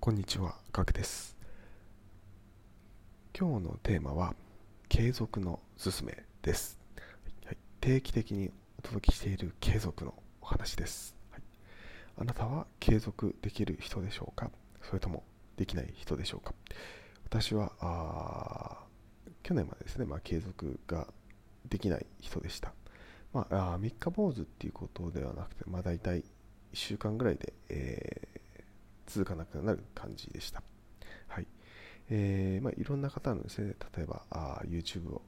こんにちは、ガクです。今日のテーマは、継続のすすめです、はい。定期的にお届けしている継続のお話です。はい、あなたは継続できる人でしょうか？それともできない人でしょうか？私はあ去年までですね、まあ、継続ができない人でした。まあ、あ三日坊主っていうことではなくて、まあ、大体1週間ぐらいで、えー続かなくなる感じでした。はい。えーまあ、いろんな方のですね、例えばあ YouTube を、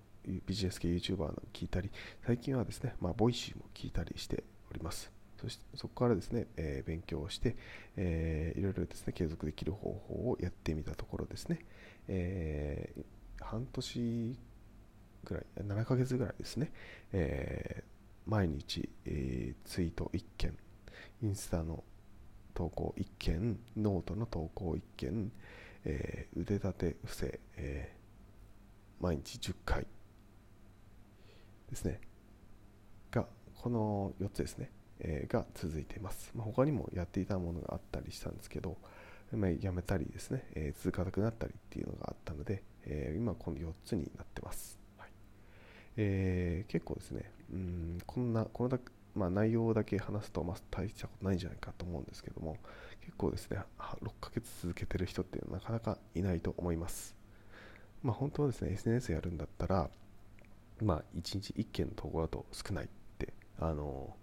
ビジネス系 YouTuber の聞いたり、最近はですね、まあ、ボイシーも聞いたりしております。そしてそこからですね、えー勉強をして、えーいろいろですね、継続できる方法をやってみたところですね、えー半年ぐらい、7ヶ月ぐらいですね、えー毎日、えーツイート1件、インスタの投稿1件、ノートの投稿1件、えー腕立て伏せ、えー毎日10回ですね。が、この4つですね、えーが続いています。まあ、他にもやっていたものがあったりしたんですけど、まあ、やめたりですね、え続かなくなったりっていうのがあったので、え今この4つになってます。はいえー結構ですね、うんこんな、このだまあ、内容だけ話すと、まあ、大したことないんじゃないかと思うんですけども、結構ですね、6ヶ月続けてる人っていうのはなかなかいないと思います。まあ、本当はですね、SNS やるんだったら、まあ、1日1件の投稿だと少ないって、あの、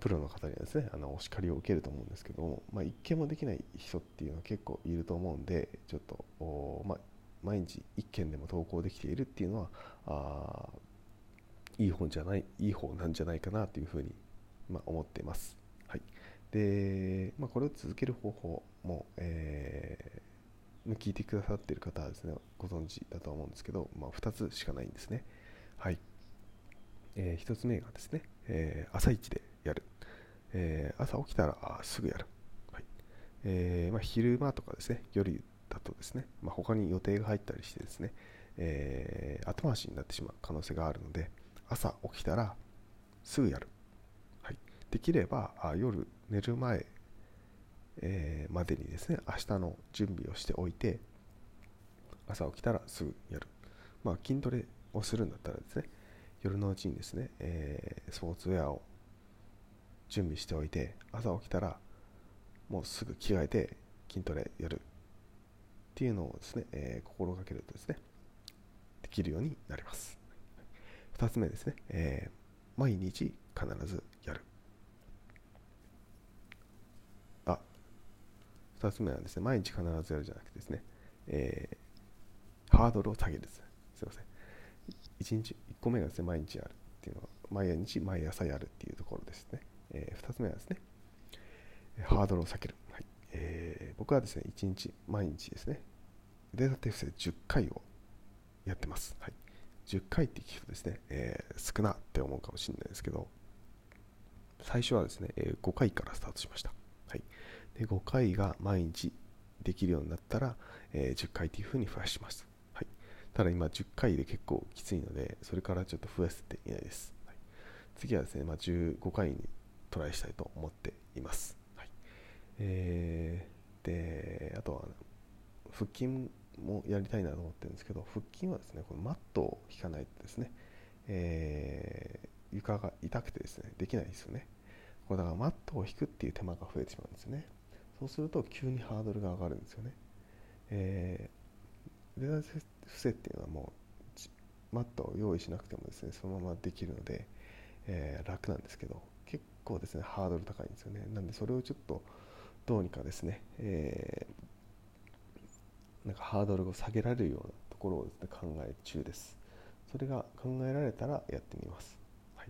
プロの方にはですね、あのお叱りを受けると思うんですけども、まあ、1件もできない人っていうのは結構いると思うんで、ちょっと、まあ、毎日1件でも投稿できているっていうのは、あいい本じゃない、いい方なんじゃないかなというふうに、まあ、思っています。はい。で、まあ、これを続ける方法も、えー聞いてくださっている方はですね、ご存知だと思うんですけど、まあ、2つしかないんですね。はい。え1つ目がですね、えー朝一でやる。えー朝起きたらすぐやる。はいえーまあ、昼間とかですね、夜だとですね、まあ、他に予定が入ったりしてですね、えー後回しになってしまう可能性があるので、朝起きたらすぐやる。はい、できればあ夜寝る前、えーまでにですね、明日の準備をしておいて、朝起きたらすぐやる。まあ、筋トレをするんだったらですね、夜のうちにですね、えースポーツウェアを準備しておいて、朝起きたらもうすぐ着替えて筋トレやるっていうのをですね、えー心がけるとですね、できるようになります。2つ目ですね、えー毎日必ずやる。あ、2つ目はですね、毎日必ずやるじゃなくてですね、えーハードルを下げるです。すいません。1日、1個目がですね、毎日やるっていうのは、毎日毎朝やるっていうところですね。え2つ目はですね、ハードルを下げる。はいえー僕はですね、1日、毎日ですね、腕立て伏せ10回をやってます。はい、10回って聞くとですね、えー少なって思うかもしれないですけど、最初はですね、えー5回からスタートしました。はい、で5回が毎日できるようになったら、えー10回というふうに増やします。はい、ただ今10回で結構きついので、それからちょっと増やせていないです。はい、次はですね、まあ、15回にトライしたいと思っています。はいえーで、あとは腹筋もやりたいなと思ってるんですけど、腹筋はですね、このマットを引かないとですね、えー床が痛くてですね、できないですよね。これだからマットを引くっていう手間が増えてしまうんですよね。そうすると急にハードルが上がるんですよね。えー、腕立て伏せっていうのはもうマットを用意しなくてもですね、そのままできるので、えー楽なんですけど、結構ですね、ハードル高いんですよね。なんでそれをちょっとどうにかですね、えーなんかハードルを下げられるようなところをですね、考え中です。それが考えられたらやってみます。はい。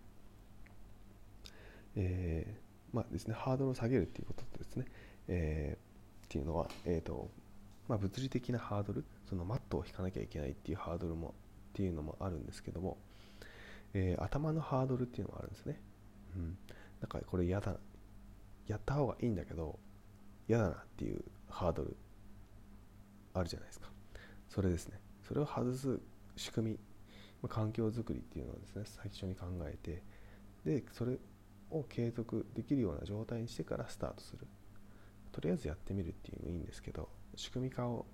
えーまあですね、ハードルを下げるっていうことですね、えーっていうのは、えーとまあ、物理的なハードル、そのマットを引かなきゃいけないっていうハードルもっていうのもあるんですけども、えー頭のハードルっていうのがあるんですね。うん。なんかこれ嫌だ、やった方がいいんだけど、嫌だなっていうハードルあるじゃないですか。それですね。それを外す仕組み、ま環境づくりっていうのをですね、最初に考えて、で、それを継続できるような状態にしてからスタートする。とりあえずやってみるっていうのもいいんですけど仕組み化を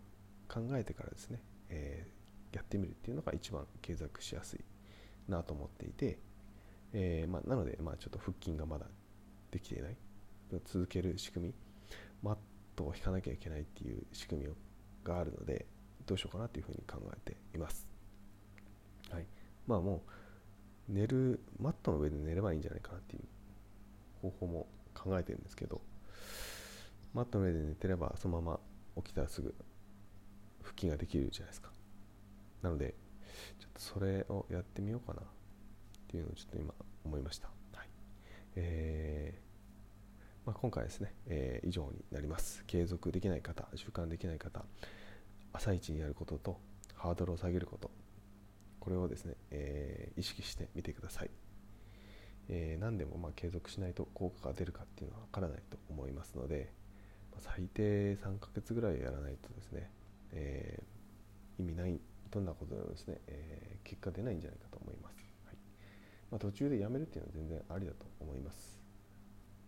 考えてからですね、えー、やってみるっていうのが一番継続しやすいなと思っていて、えー、まあ、なので、まあ、ちょっと腹筋がまだできていない続ける仕組みマットを引かなきゃいけないっていう仕組みをがあるのでどうしようかなというふうに考えています、はい、まあもう寝るマットの上で寝ればいいんじゃないかなっていう方法も考えてるんですけどマットの上で寝てればそのまま起きたらすぐ腹筋ができるじゃないですか。なのでちょっとそれをやってみようかなっていうのをちょっと今思いました、はい。えーまあ、今回ですね、えー、以上になります。継続できない方習慣できない方朝一にやることとハードルを下げることこれをですね、えー、意識してみてください、えー、何でもま継続しないと効果が出るかっていうのはわからないと思いますので、まあ、最低3ヶ月ぐらいやらないとですね、えー、意味ないどんなことでもですね、え結果出ないんじゃないかと思います、はい。まあ、途中でやめるっていうのは全然ありだと思います。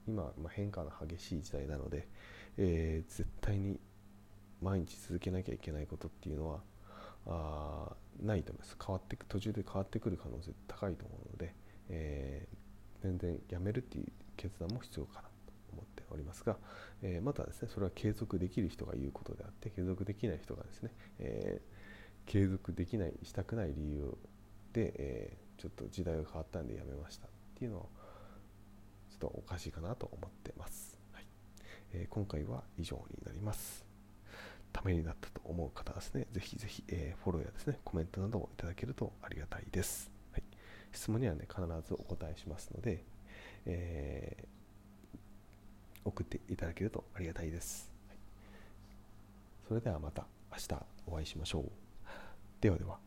今、まあ、変化の激しい時代なので、え絶対に毎日続けなきゃいけないことっていうのはあないと思います。変わってく途中で変わってくる可能性高いと思うので、えー、全然やめるっていう決断も必要かなと思っておりますが、えー、またですねそれは継続できる人が言うことであって継続できない人がですね、えー、継続できないしたくない理由で、えちょっと時代が変わったんでやめましたっていうのはちょっとおかしいかなと思ってます、はいえ今回は以上になりますためになったと思う方はですね、ぜひぜひ、えー、フォローやですね、コメントなどをいただけるとありがたいです。はい、質問にはね、必ずお答えしますので、えー、送っていただけるとありがたいです。はい、それではまた明日お会いしましょう。ではでは。